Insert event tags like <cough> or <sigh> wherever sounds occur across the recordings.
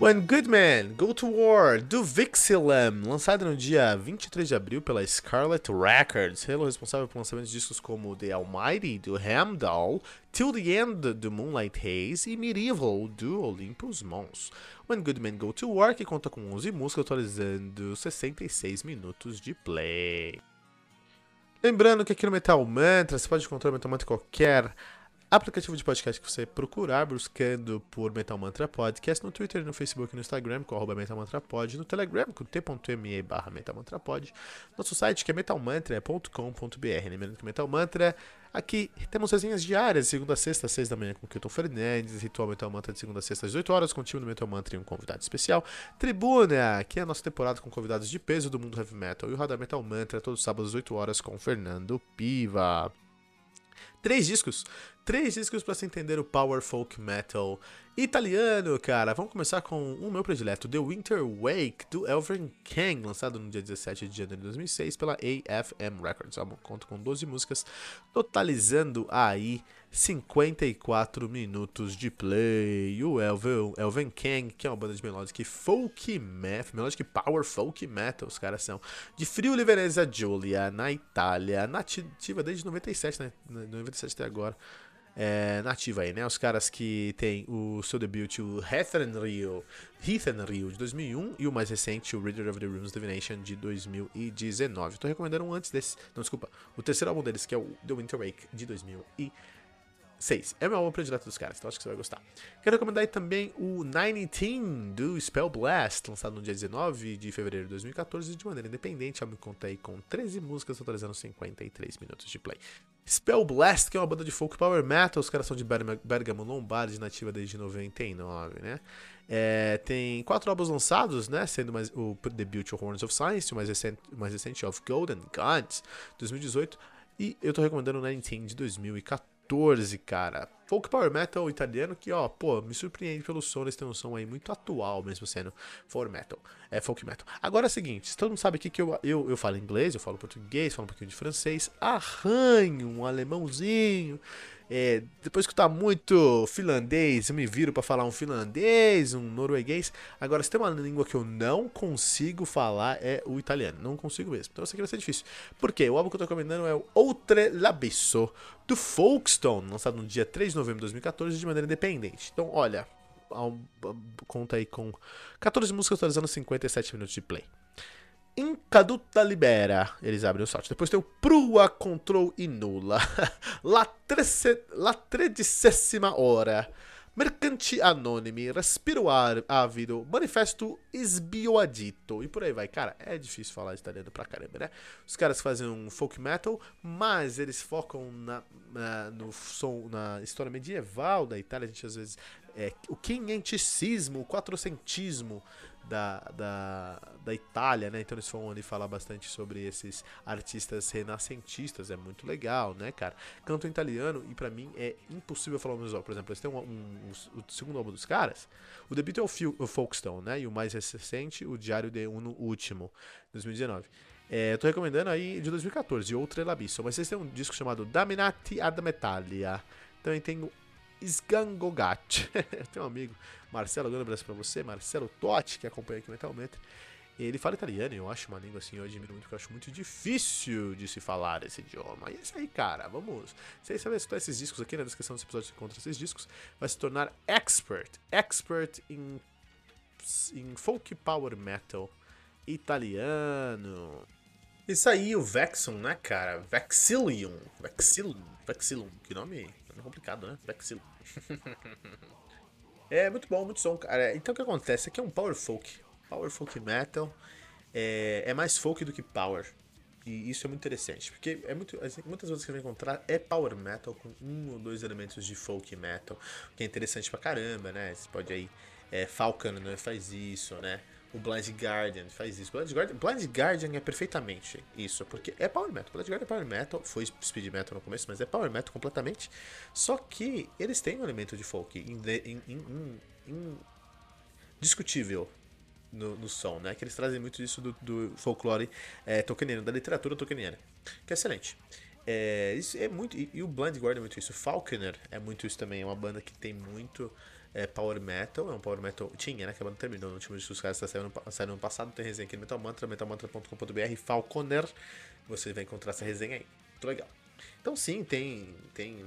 When Good Men Go to War, do Vixilem, lançado no dia 23 de abril pela Scarlet Records, selo responsável por lançamentos de discos como The Almighty, do Hamdall, Till the End, do Moonlight Haze e Medieval, do Olympus Mons. When Good Men Go to War, que conta com 11 músicas, atualizando 66 minutos de play. Lembrando que aqui no Metal Mantra você pode encontrar o Metal Mantra em qualquer aplicativo de podcast que você procurar, buscando por Metal Mantra Podcast, no Twitter, no Facebook, no Instagram, com arroba Metal Mantra Pod, no Telegram, com t.me barra Metal Mantra Pod, nosso site que é metalmantra.com.br. Lembrando que Metal Mantra, aqui temos resenhas diárias, segunda a sexta, às seis da manhã com o Kilton Fernandes, Ritual Metal Mantra de segunda a sexta às 18 horas, com o time do Metal Mantra e um convidado especial, Tribuna, que é a nossa temporada com convidados de peso do mundo heavy metal, e o Radar Metal Mantra, todos os sábados às 8 horas, com Fernando Piva. Três discos. Três discos para se entender o power folk metal italiano, cara. Vamos começar com o meu predileto, The Winter Wake, do Elvin Kang, lançado no dia 17 de janeiro de 2006 pela AFM Records. O álbum conta com 12 músicas, totalizando aí 54 minutos de play. O Elvin, Elvin Kang, que é uma banda de melodic folk metal, melodic power folk metal, os caras são de Friuli Venezia Giulia, na Itália, nativa desde 97, né? 97 até agora é, nativa aí, né? Os caras que tem o seu debut, o Heathen Rio, Rio de 2001 e o mais recente, o Reader of the Runes Divination de 2019. Tô recomendando um antes desse, não, desculpa, o terceiro álbum deles, que é o The Winter Wake de 2019. 6. É meu álbum predileto dos caras, então acho que você vai gostar. Quero recomendar aí também o 19 do Spell Blast, lançado no dia 19 de fevereiro de 2014, de maneira independente. Eu me contei com 13 músicas, totalizando 53 minutos de play. Spell Blast, que é uma banda de folk power metal, os caras são de Bergamo Lombardi, nativa desde 99, né? É, tem quatro álbuns lançados, né? Sendo mais, o debut of Horns of Science, o mais recente, o mais recente of Golden Guns, 2018. E eu tô recomendando o 19 de 2014. 14, cara. Folk Power Metal italiano que, ó, pô, me surpreende pelo som, eles têm um som aí muito atual, mesmo sendo for metal, é folk metal. Agora é o seguinte, todo mundo sabe aqui que eu, eu, eu falo inglês, eu falo português, falo um pouquinho de francês, arranho um alemãozinho, é, depois que tá muito finlandês, eu me viro para falar um finlandês, um norueguês. Agora, se tem uma língua que eu não consigo falar é o italiano. Não consigo mesmo. Então, isso aqui vai ser difícil. Por quê? O álbum que eu tô comentando é o Outre Labisso, do Folkestone, lançado no dia 3 de novembro de 2014 de maneira independente. Então, olha, conta aí com 14 músicas atualizando 57 minutos de play. Incaduta Libera. Eles abrem o site. Depois tem o Prua Control e Nula. <laughs> La, la tredicesima hora. Mercanti Anonimi, Respiro Ávido, Manifesto Esbioadito e por aí vai. Cara, é difícil falar italiano pra caramba, né? Os caras fazem um folk metal, mas eles focam na, na no som, na história medieval da Itália. A gente às vezes. É, o quinhenticismo, o quatrocentismo da, da, da Itália, né? Então eles vão ali falar bastante sobre esses artistas renascentistas, é muito legal, né, cara? Canto italiano e para mim é impossível falar o mesmo. Por exemplo, eles têm um, um, um, o segundo álbum dos caras, o debut é o, o Folkestone, né? E o mais recente, o Diário de Uno Último, 2019. É, tô recomendando aí de 2014, Outra Labisso, mas vocês têm um disco chamado Daminati ad Metallia. Também tem o Sgangogat. <laughs> Tem um amigo, Marcelo, um abraço pra você, Marcelo Totti, que acompanha aqui mentalmente. Ele fala italiano, eu acho uma língua assim, eu admiro muito, porque eu acho muito difícil de se falar esse idioma. E é isso aí, cara, vamos. Você vai esses discos aqui na descrição desse episódio, você encontra esses discos, vai se tornar expert, expert em, em folk power metal italiano. Isso aí, o Vexum, né, cara? Vexillium. Vexillium. Vexillium. Que nome complicado, né? Vexillium. <laughs> é muito bom, muito som, cara. Então o que acontece? Aqui é um power folk. Power folk metal. É, é mais folk do que power. E isso é muito interessante, porque é muito, muitas vezes que você vai encontrar é power metal com um ou dois elementos de folk metal, que é interessante pra caramba, né? Você pode aí. É, Falcon né, faz isso, né? O Blind Guardian faz isso. Blind Guardian, Blind Guardian é perfeitamente isso, porque é Power Metal. Blind Guardian é Power Metal, foi Speed Metal no começo, mas é Power Metal completamente. Só que eles têm um elemento de folk indiscutível no, no, som, né? Que eles trazem muito disso do, do folclore é, tolkieniano, da literatura tolkieniana, que é excelente. É, isso é muito, e, e, o Blind Guardian é muito isso. O Falconer é muito isso também. É uma banda que tem muito é, power metal. É um power metal. Tinha, né? Que a banda terminou no último disco dos caras. Tá saindo no passado. Tem resenha aqui no Metal Mantra, metalmantra.com.br. Falconer. Você vai encontrar essa resenha aí. Muito legal. Então, sim, tem. tem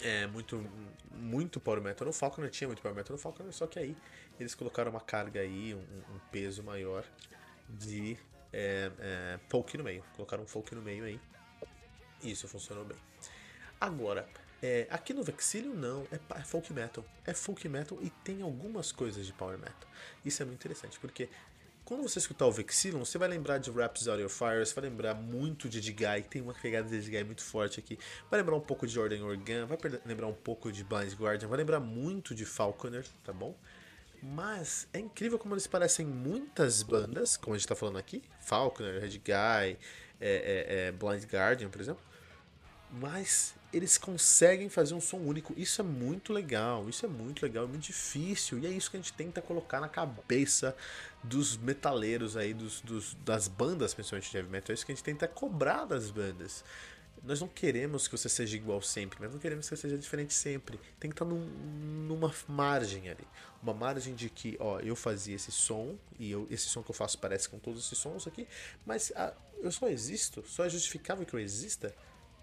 é, muito, muito power metal no Falconer. Tinha muito power metal no Falconer. Só que aí eles colocaram uma carga aí, um, um peso maior de é, é, folk no meio. Colocaram um folk no meio aí. Isso funcionou bem. Agora, é, aqui no Vexilio não, é, é, folk metal. É folk metal e tem algumas coisas de power metal. Isso é muito interessante, porque quando você escutar o Vexillion, você vai lembrar de Raps Out Your Fire, você vai lembrar muito de Digai, tem uma pegada de Digai muito forte aqui. Vai lembrar um pouco de Jordan Organ, vai lembrar um pouco de Blind Guardian, vai lembrar muito de Falconer, tá bom? Mas é incrível como eles parecem muitas bandas, como a gente tá falando aqui, Falconer, Red Guy, é, é, é Blind Guardian, por exemplo mas eles conseguem fazer um som único. Isso é muito legal, isso é muito legal, é muito difícil. E é isso que a gente tenta colocar na cabeça dos metaleiros aí, dos, dos, das bandas, principalmente de heavy metal. É isso que a gente tenta cobrar das bandas. Nós não queremos que você seja igual sempre, mas não queremos que você seja diferente sempre. Tem que estar num, numa margem ali. Uma margem de que, ó, eu fazia esse som, e eu, esse som que eu faço parece com todos esses sons aqui, mas ah, eu só existo, só é justificável que eu exista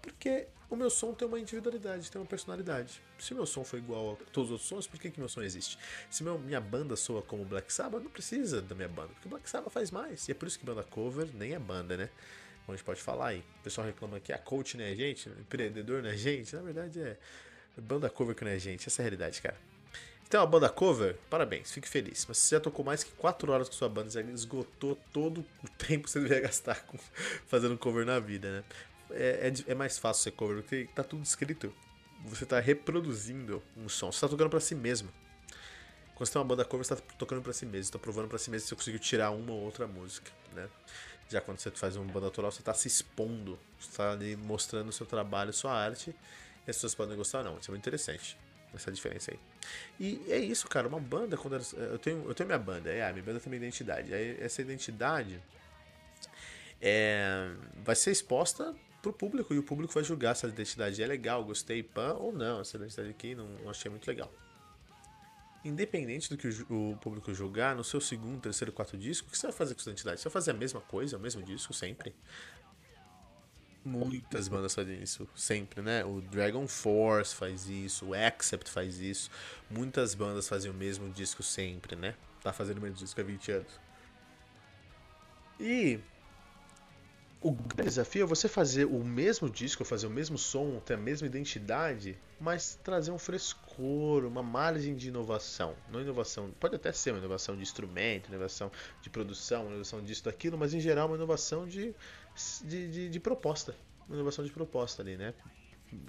porque o meu som tem uma individualidade, tem uma personalidade. Se meu som for igual a todos os outros sons, por que, que meu som existe? Se meu, minha banda soa como Black Sabbath, não precisa da minha banda, porque Black Sabbath faz mais. E é por isso que banda cover nem é banda, né? Como a gente pode falar aí. O pessoal reclama que a coach não é gente, empreendedor não é gente. Na verdade é banda cover que não é gente. Essa é a realidade, cara. Tem uma banda cover? Parabéns, fique feliz. Mas você já tocou mais que 4 horas com sua banda, já esgotou todo o <laughs> tempo que você deveria gastar com, fazendo cover na vida, né? É, é, é, mais fácil ser cover, porque tá tudo escrito. Você tá reproduzindo um som, você tá tocando para si mesmo. Quando você tem uma banda cover, você tá tocando para si mesmo, tá provando para si mesmo se você conseguiu tirar uma ou outra música, né? Já quando você faz uma banda autoral, você tá se expondo, você tá ali mostrando o seu trabalho, sua arte, e as pessoas podem gostar ou não. Isso é muito interessante, essa diferença aí. E é isso, cara, uma banda, quando eu tenho, eu tenho minha banda, é, a minha banda tem minha identidade. Aí essa identidade é, vai ser exposta pro público e o público vai julgar se a identidade é legal, gostei, pan ou não. Essa identidade aqui não, não achei muito legal. Independente do que o, o, público julgar, no seu segundo, terceiro, quarto disco, o que você vai fazer com essa identidade? Você vai fazer a mesma coisa, o mesmo disco, sempre? Muitas bandas fazem isso, sempre, né? O Dragon Force faz isso, o Accept faz isso. Muitas bandas fazem o mesmo disco sempre, né? Tá fazendo o mesmo disco há 20 anos. E o grande desafio é você fazer o mesmo disco, fazer o mesmo som, ter a mesma identidade, mas trazer um frescor, uma margem de inovação. Não inovação, pode até ser uma inovação de instrumento, inovação de produção, inovação disso, daquilo, mas em geral uma inovação de, de, de, de proposta. Uma inovação de proposta ali, né?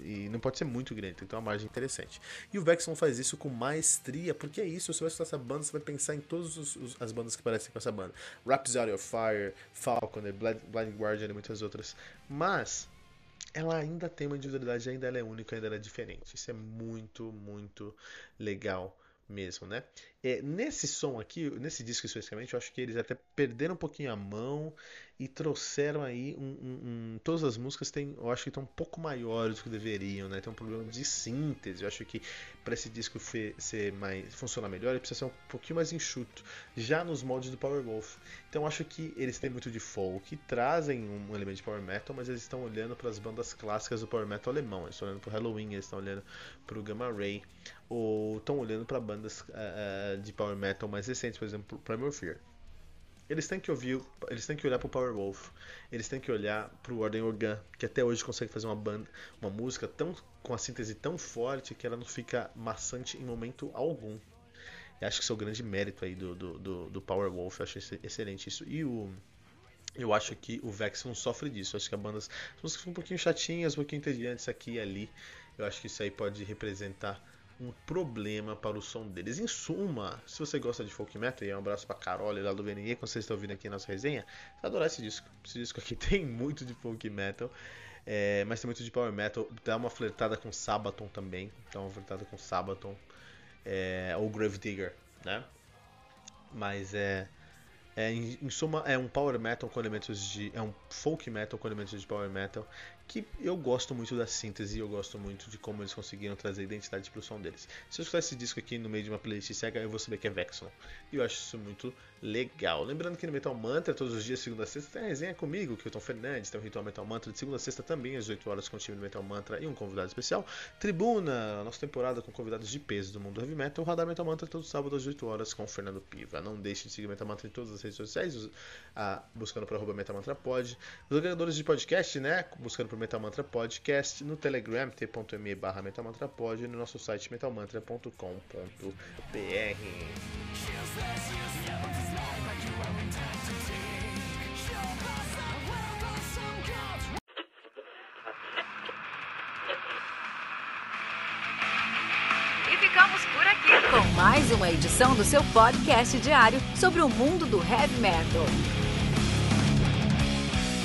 E não pode ser muito grande, tem que ter uma margem interessante. E o Vexon faz isso com maestria, porque é isso, você vai escutar essa banda, você vai pensar em todas as bandas que parecem com essa banda. Raps Out of Fire, Falcon, Blind, Blind Guardian e muitas outras. Mas ela ainda tem uma individualidade, ainda ela é única, ainda ela é diferente. Isso é muito, muito legal mesmo, né? É, nesse som aqui, nesse disco especificamente, eu acho que eles até perderam um pouquinho a mão e trouxeram aí um, um, um, todas as músicas têm, eu acho que estão um pouco maiores do que deveriam, né? Tem um problema de síntese. Eu acho que para esse disco ser mais funcionar melhor, ele precisa ser um pouquinho mais enxuto, já nos moldes do Powerwolf. Então eu acho que eles têm muito de folk, trazem um elemento de power metal, mas eles estão olhando para as bandas clássicas do power metal alemão. Eles estão olhando para Halloween, eles estão olhando para o Gamma Ray, ou estão olhando para bandas uh, de power metal mais recentes, por exemplo, Primal Fear. Eles têm que ouvir, eles têm que olhar pro Powerwolf, eles têm que olhar pro Ordem Organ, que até hoje consegue fazer uma banda, uma música tão com a síntese tão forte que ela não fica maçante em momento algum. Eu acho que isso é o grande mérito aí do, do, do, do Powerwolf, eu acho excelente isso. E o eu acho que o Vex não sofre disso. Eu acho que a banda, as músicas são um pouquinho chatinhas, um pouquinho entediantes aqui e ali. Eu acho que isso aí pode representar um problema para o som deles. Em suma, se você gosta de folk metal, e um abraço para Carol lá do VNE, quando vocês estão ouvindo aqui a nossa resenha, você vai adorar esse disco. Esse disco aqui <laughs> tem muito de folk metal. É, mas tem muito de power metal. Dá uma flertada com Sabaton também. Dá uma flertada com Sabaton. É, ou Gravedigger, né? Mas é, é em, em, suma é um power metal com elementos de é um folk metal com elementos de power metal que eu gosto muito da síntese, eu gosto muito de como eles conseguiram trazer identidade pro som deles. Se eu escutar esse disco aqui no meio de uma playlist cega, eu vou saber que é Vexon. E eu acho isso muito legal. Lembrando que no Metal Mantra, todos os dias, segunda a sexta, tem a resenha comigo, que é o Tom Fernandes, tem o Ritual Metal Mantra, de segunda a sexta também, às 8 horas, com o time do Metal Mantra e um convidado especial. Tribuna, nossa temporada com convidados de peso do mundo heavy metal. Radar Metal Mantra, todo sábado às 8 horas, com o Fernando Piva. Não deixe de seguir o Metal Mantra em todas as redes sociais, buscando por arroba Metal Mantra Pod. Os agregadores de podcast, né? Buscando por Metal Mantra Podcast, no Telegram, t.me barra metalmantrapod e no nosso site metalmantra.com.br. Ficamos por aqui com mais uma edição do seu podcast diário sobre o mundo do heavy metal.